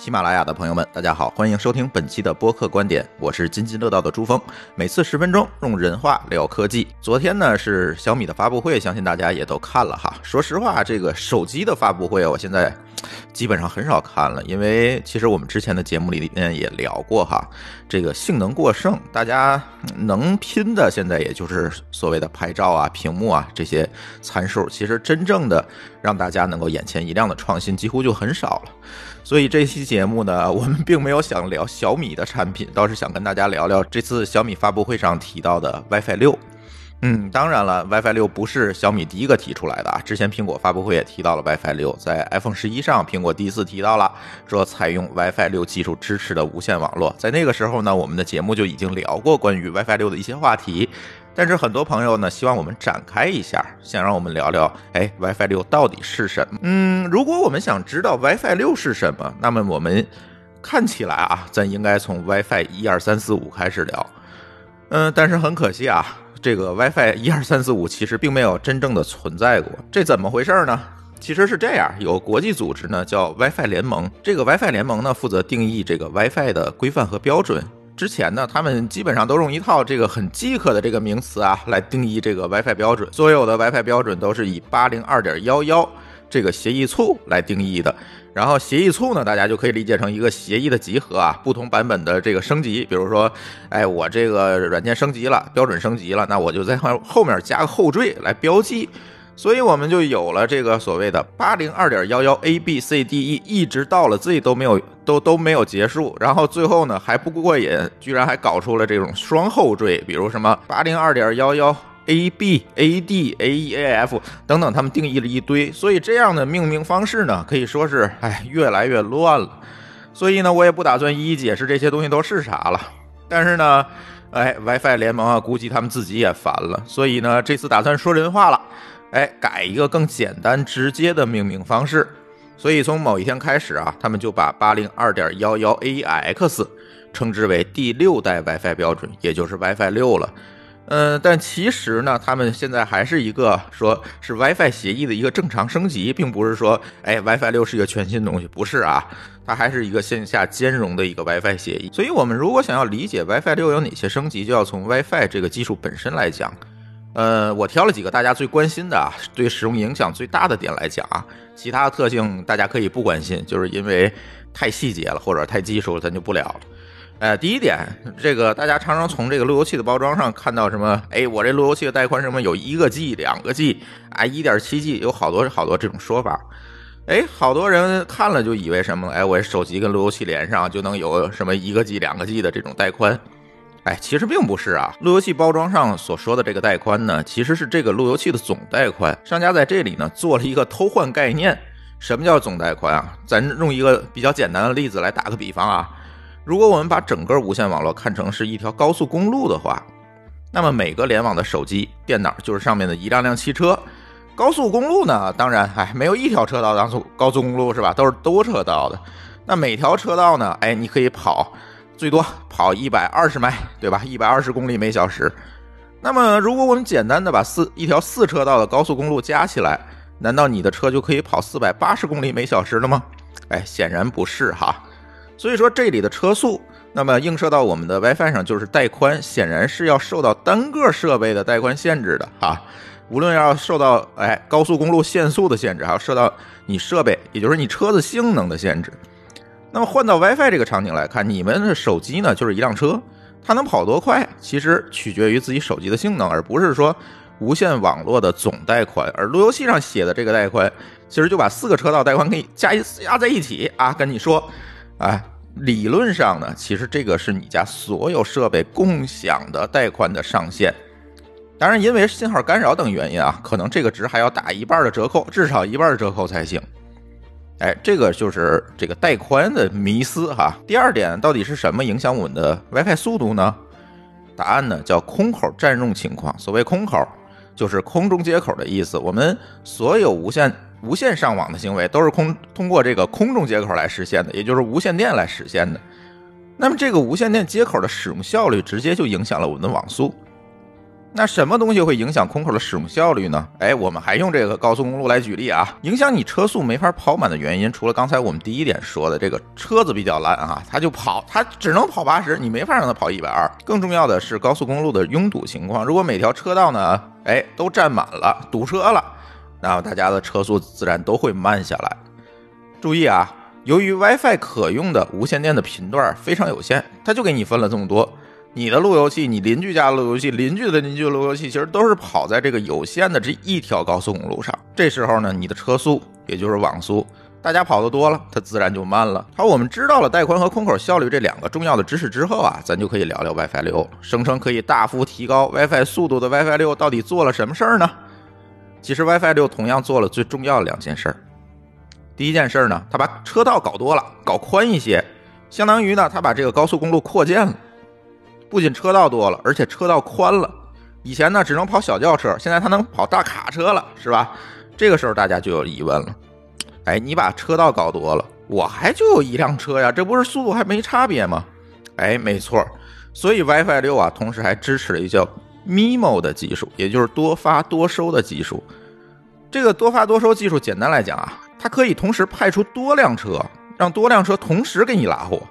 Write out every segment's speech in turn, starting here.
喜马拉雅的朋友们，大家好，欢迎收听本期的播客观点，我是津津乐道的朱峰，每次十分钟用人话聊科技。昨天呢是小米的发布会，相信大家也都看了哈。说实话，这个手机的发布会，我现在基本上很少看了，因为其实我们之前的节目里面也聊过哈，这个性能过剩，大家能拼的现在也就是所谓的拍照啊、屏幕啊这些参数，其实真正的让大家能够眼前一亮的创新，几乎就很少了。所以这期节目呢，我们并没有想聊小米的产品，倒是想跟大家聊聊这次小米发布会上提到的 WiFi 六。嗯，当然了，WiFi 六不是小米第一个提出来的啊，之前苹果发布会也提到了 WiFi 六，在 iPhone 十一上，苹果第一次提到了说采用 WiFi 六技术支持的无线网络，在那个时候呢，我们的节目就已经聊过关于 WiFi 六的一些话题。但是很多朋友呢，希望我们展开一下，想让我们聊聊，哎，WiFi 六到底是什么？嗯，如果我们想知道 WiFi 六是什么，那么我们看起来啊，咱应该从 WiFi 一二三四五开始聊。嗯，但是很可惜啊，这个 WiFi 一二三四五其实并没有真正的存在过，这怎么回事呢？其实是这样，有国际组织呢叫 WiFi 联盟，这个 WiFi 联盟呢负责定义这个 WiFi 的规范和标准。之前呢，他们基本上都用一套这个很饥渴的这个名词啊来定义这个 WiFi 标准。所有的 WiFi 标准都是以八零二点幺幺这个协议簇来定义的。然后协议簇呢，大家就可以理解成一个协议的集合啊，不同版本的这个升级。比如说，哎，我这个软件升级了，标准升级了，那我就在后后面加个后缀来标记。所以我们就有了这个所谓的八零二点幺幺 A B C D E，一直到了 Z 都没有都都没有结束，然后最后呢还不过瘾，居然还搞出了这种双后缀，比如什么八零二点幺幺 A B A D A E A F 等等，他们定义了一堆，所以这样的命名方式呢，可以说是哎越来越乱了。所以呢，我也不打算一一解释这些东西都是啥了。但是呢，哎，WiFi 联盟啊，估计他们自己也烦了，所以呢，这次打算说人话了。哎，改一个更简单直接的命名方式，所以从某一天开始啊，他们就把八零二点幺幺 AX 称之为第六代 WiFi 标准，也就是 WiFi 六了。嗯，但其实呢，他们现在还是一个说是 WiFi 协议的一个正常升级，并不是说哎 WiFi 六是一个全新东西，不是啊，它还是一个线下兼容的一个 WiFi 协议。所以我们如果想要理解 WiFi 六有哪些升级，就要从 WiFi 这个技术本身来讲。呃，我挑了几个大家最关心的啊，对使用影响最大的点来讲啊，其他的特性大家可以不关心，就是因为太细节了或者太技术，咱就不聊了。呃，第一点，这个大家常常从这个路由器的包装上看到什么？哎，我这路由器的带宽什么有一个 G、两个 G 啊，一点七 G，有好多好多这种说法。哎，好多人看了就以为什么？哎，我手机跟路由器连上就能有什么一个 G、两个 G 的这种带宽。哎，其实并不是啊，路由器包装上所说的这个带宽呢，其实是这个路由器的总带宽。商家在这里呢做了一个偷换概念。什么叫总带宽啊？咱用一个比较简单的例子来打个比方啊，如果我们把整个无线网络看成是一条高速公路的话，那么每个联网的手机、电脑就是上面的一辆辆汽车。高速公路呢，当然，哎，没有一条车道当速高速公路是吧？都是多车道的。那每条车道呢，哎，你可以跑。最多跑一百二十迈，对吧？一百二十公里每小时。那么，如果我们简单的把四一条四车道的高速公路加起来，难道你的车就可以跑四百八十公里每小时了吗？哎，显然不是哈。所以说，这里的车速，那么映射到我们的 WiFi 上就是带宽，显然是要受到单个设备的带宽限制的哈。无论要受到哎高速公路限速的限制，还要受到你设备，也就是你车子性能的限制。那么换到 WiFi 这个场景来看，你们的手机呢就是一辆车，它能跑多快，其实取决于自己手机的性能，而不是说无线网络的总带宽。而路由器上写的这个带宽，其实就把四个车道带宽给你加一压在一起啊，跟你说，哎，理论上呢，其实这个是你家所有设备共享的带宽的上限。当然，因为信号干扰等原因啊，可能这个值还要打一半的折扣，至少一半折扣才行。哎，这个就是这个带宽的迷思哈。第二点，到底是什么影响我们的 WiFi 速度呢？答案呢叫空口占用情况。所谓空口，就是空中接口的意思。我们所有无线无线上网的行为都是空通过这个空中接口来实现的，也就是无线电来实现的。那么这个无线电接口的使用效率，直接就影响了我们的网速。那什么东西会影响空口的使用效率呢？哎，我们还用这个高速公路来举例啊。影响你车速没法跑满的原因，除了刚才我们第一点说的这个车子比较烂啊，它就跑，它只能跑八十，你没法让它跑一百二。更重要的是高速公路的拥堵情况，如果每条车道呢，哎，都占满了，堵车了，那大家的车速自然都会慢下来。注意啊，由于 WiFi 可用的无线电的频段非常有限，它就给你分了这么多。你的路由器，你邻居家的路由器，邻居的邻居路由器，其实都是跑在这个有限的这一条高速公路上。这时候呢，你的车速也就是网速，大家跑的多了，它自然就慢了。好，我们知道了带宽和空口效率这两个重要的知识之后啊，咱就可以聊聊 WiFi 六，声称可以大幅提高 WiFi 速度的 WiFi 六到底做了什么事儿呢？其实 WiFi 六同样做了最重要的两件事儿。第一件事儿呢，它把车道搞多了，搞宽一些，相当于呢，它把这个高速公路扩建了。不仅车道多了，而且车道宽了。以前呢只能跑小轿车，现在它能跑大卡车了，是吧？这个时候大家就有疑问了：哎，你把车道搞多了，我还就有一辆车呀，这不是速度还没差别吗？哎，没错。所以 WiFi 六啊，同时还支持了一叫 MIMO 的技术，也就是多发多收的技术。这个多发多收技术，简单来讲啊，它可以同时派出多辆车，让多辆车同时给你拉货。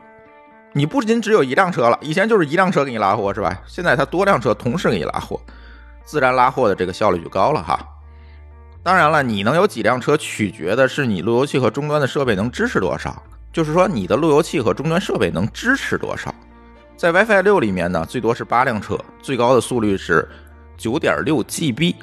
你不仅只有一辆车了，以前就是一辆车给你拉货是吧？现在它多辆车同时给你拉货，自然拉货的这个效率就高了哈。当然了，你能有几辆车取决的是你路由器和终端的设备能支持多少，就是说你的路由器和终端设备能支持多少。在 WiFi 六里面呢，最多是八辆车，最高的速率是九点六 GB，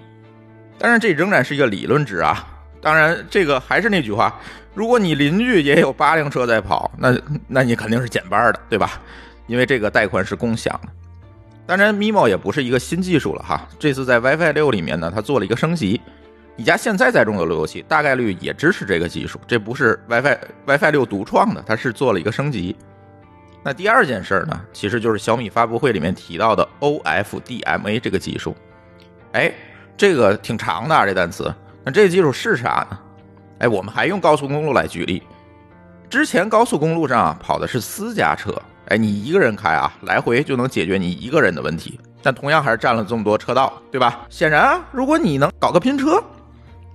当然这仍然是一个理论值啊。当然这个还是那句话。如果你邻居也有八辆车在跑，那那你肯定是减半的，对吧？因为这个带宽是共享的。当然，MIMO 也不是一个新技术了哈。这次在 WiFi 六里面呢，它做了一个升级。你家现在在用的路由器大概率也支持这个技术，这不是 WiFi WiFi 六独创的，它是做了一个升级。那第二件事儿呢，其实就是小米发布会里面提到的 OFDMA 这个技术。哎，这个挺长的啊，这单词。那这个技术是啥呢？哎，我们还用高速公路来举例。之前高速公路上跑的是私家车，哎，你一个人开啊，来回就能解决你一个人的问题，但同样还是占了这么多车道，对吧？显然啊，如果你能搞个拼车，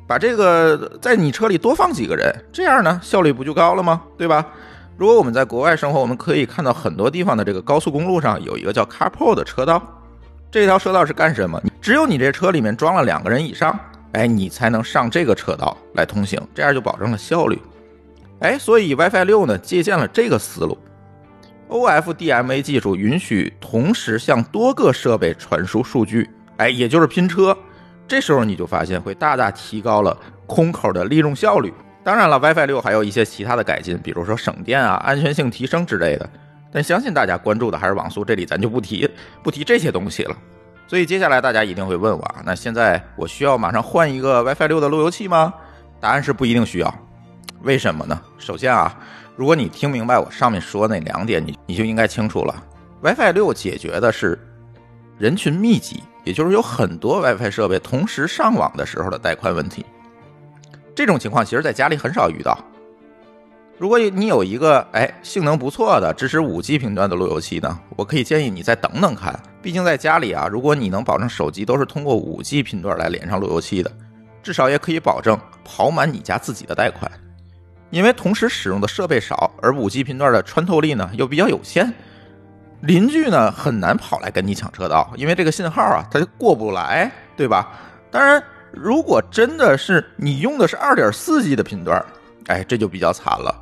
把这个在你车里多放几个人，这样呢效率不就高了吗？对吧？如果我们在国外生活，我们可以看到很多地方的这个高速公路上有一个叫 Carpool 的车道，这条车道是干什么？只有你这车里面装了两个人以上。哎，你才能上这个车道来通行，这样就保证了效率。哎，所以 WiFi 六呢借鉴了这个思路，OFDMA 技术允许同时向多个设备传输数据，哎，也就是拼车。这时候你就发现会大大提高了空口的利用效率。当然了，WiFi 六还有一些其他的改进，比如说省电啊、安全性提升之类的。但相信大家关注的还是网速，这里咱就不提不提这些东西了。所以接下来大家一定会问我啊，那现在我需要马上换一个 WiFi 六的路由器吗？答案是不一定需要。为什么呢？首先啊，如果你听明白我上面说那两点，你你就应该清楚了。WiFi 六解决的是人群密集，也就是有很多 WiFi 设备同时上网的时候的带宽问题。这种情况其实在家里很少遇到。如果你有一个哎性能不错的支持五 G 频段的路由器呢，我可以建议你再等等看。毕竟在家里啊，如果你能保证手机都是通过五 G 频段来连上路由器的，至少也可以保证跑满你家自己的带宽。因为同时使用的设备少，而五 G 频段的穿透力呢又比较有限，邻居呢很难跑来跟你抢车道，因为这个信号啊它就过不来，对吧？当然，如果真的是你用的是二点四 G 的频段，哎，这就比较惨了。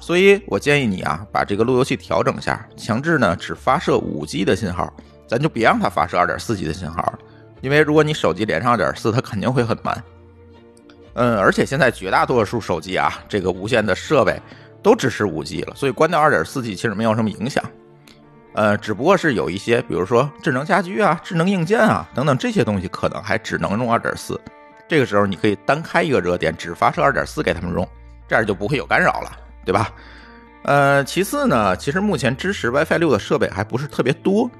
所以我建议你啊，把这个路由器调整下，强制呢只发射五 G 的信号，咱就别让它发射二点四 G 的信号，因为如果你手机连上二点四，它肯定会很慢。嗯，而且现在绝大多数手机啊，这个无线的设备都支持五 G 了，所以关掉二点四 G 其实没有什么影响。呃，只不过是有一些，比如说智能家居啊、智能硬件啊等等这些东西，可能还只能用二点四。这个时候你可以单开一个热点，只发射二点四给他们用，这样就不会有干扰了。对吧？呃，其次呢，其实目前支持 WiFi 六的设备还不是特别多，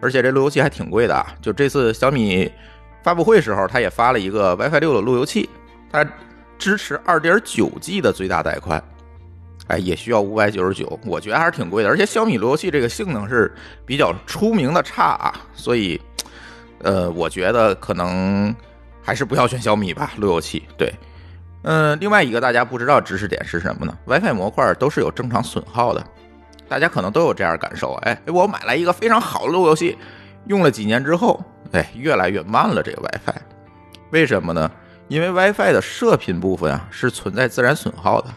而且这路由器还挺贵的啊。就这次小米发布会时候，它也发了一个 WiFi 六的路由器，它支持二点九 G 的最大带宽，哎，也需要五百九十九，我觉得还是挺贵的。而且小米路由器这个性能是比较出名的差啊，所以，呃，我觉得可能还是不要选小米吧，路由器。对，嗯，另外一个大家不知道知识点是什么呢？WiFi 模块都是有正常损耗的，大家可能都有这样感受。哎，我买来一个非常好的路由器，用了几年之后，哎，越来越慢了。这个 WiFi，为什么呢？因为 WiFi 的射频部分啊是存在自然损耗的，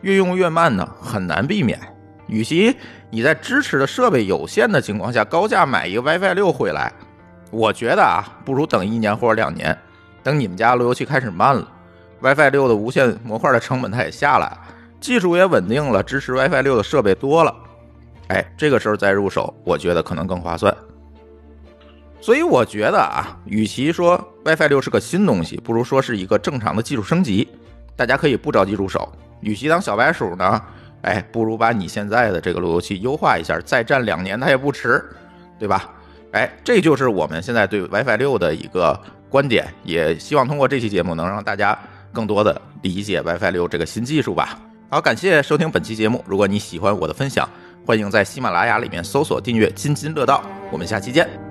越用越慢呢，很难避免。与其你在支持的设备有限的情况下高价买一个 WiFi 六回来，我觉得啊，不如等一年或者两年，等你们家路由器开始慢了，WiFi 六的无线模块的成本它也下来，技术也稳定了，支持 WiFi 六的设备多了，哎，这个时候再入手，我觉得可能更划算。所以我觉得啊，与其说 WiFi 六是个新东西，不如说是一个正常的技术升级，大家可以不着急入手。与其当小白鼠呢？哎，不如把你现在的这个路由器优化一下，再战两年它也不迟，对吧？哎，这就是我们现在对 WiFi 六的一个观点，也希望通过这期节目能让大家更多的理解 WiFi 六这个新技术吧。好，感谢收听本期节目。如果你喜欢我的分享，欢迎在喜马拉雅里面搜索订阅“津津乐道”。我们下期见。